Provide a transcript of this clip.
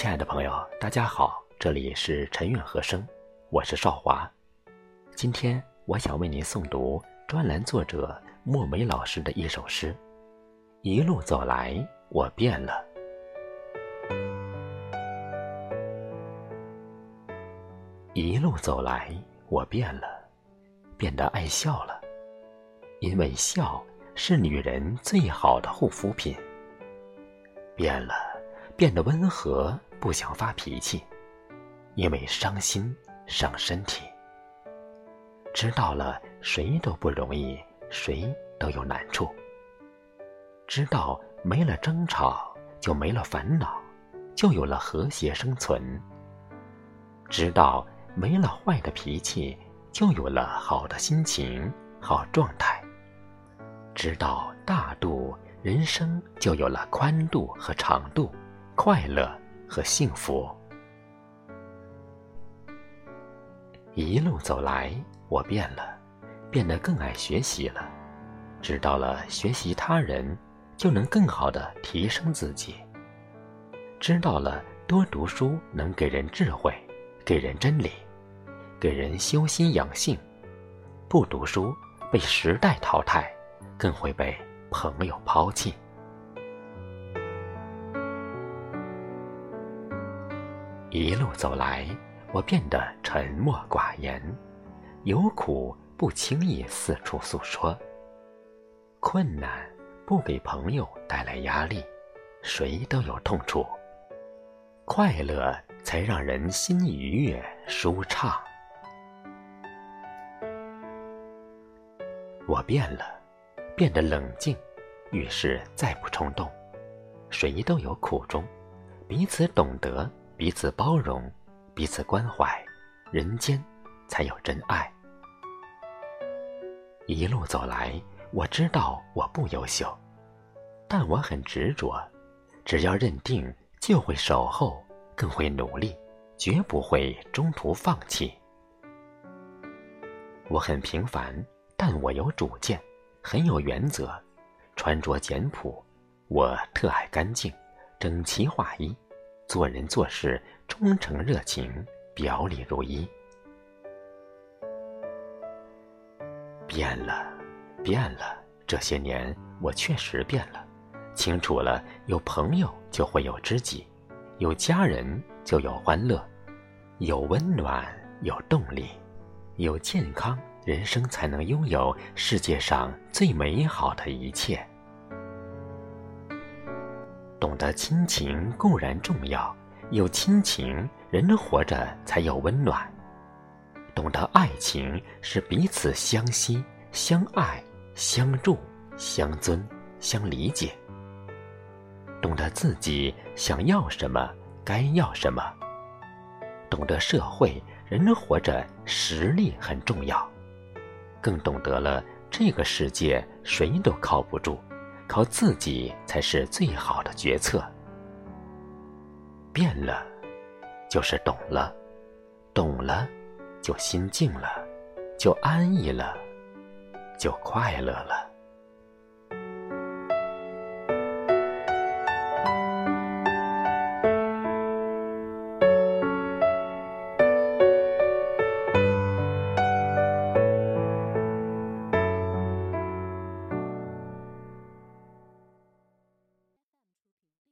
亲爱的朋友，大家好，这里是陈韵和声，我是少华。今天我想为您诵读专栏作者莫梅老师的一首诗：一路走来，我变了。一路走来，我变了，变得爱笑了，因为笑是女人最好的护肤品。变了。变得温和，不想发脾气，因为伤心伤身体。知道了，谁都不容易，谁都有难处。知道没了争吵，就没了烦恼，就有了和谐生存。知道没了坏的脾气，就有了好的心情、好状态。知道大度，人生就有了宽度和长度。快乐和幸福，一路走来，我变了，变得更爱学习了。知道了学习他人，就能更好的提升自己。知道了多读书能给人智慧，给人真理，给人修心养性。不读书被时代淘汰，更会被朋友抛弃。一路走来，我变得沉默寡言，有苦不轻易四处诉说。困难不给朋友带来压力，谁都有痛处。快乐才让人心愉悦舒畅。我变了，变得冷静，遇事再不冲动。谁都有苦衷，彼此懂得。彼此包容，彼此关怀，人间才有真爱。一路走来，我知道我不优秀，但我很执着。只要认定，就会守候，更会努力，绝不会中途放弃。我很平凡，但我有主见，很有原则。穿着简朴，我特爱干净，整齐划一。做人做事忠诚热情，表里如一。变了，变了，这些年我确实变了。清楚了，有朋友就会有知己，有家人就有欢乐，有温暖，有动力，有健康，人生才能拥有世界上最美好的一切。懂得亲情固然重要，有亲情，人活着才有温暖。懂得爱情是彼此相惜、相爱、相助、相尊、相理解。懂得自己想要什么，该要什么。懂得社会，人活着实力很重要，更懂得了这个世界谁都靠不住。靠自己才是最好的决策。变了，就是懂了；懂了，就心静了，就安逸了，就快乐了。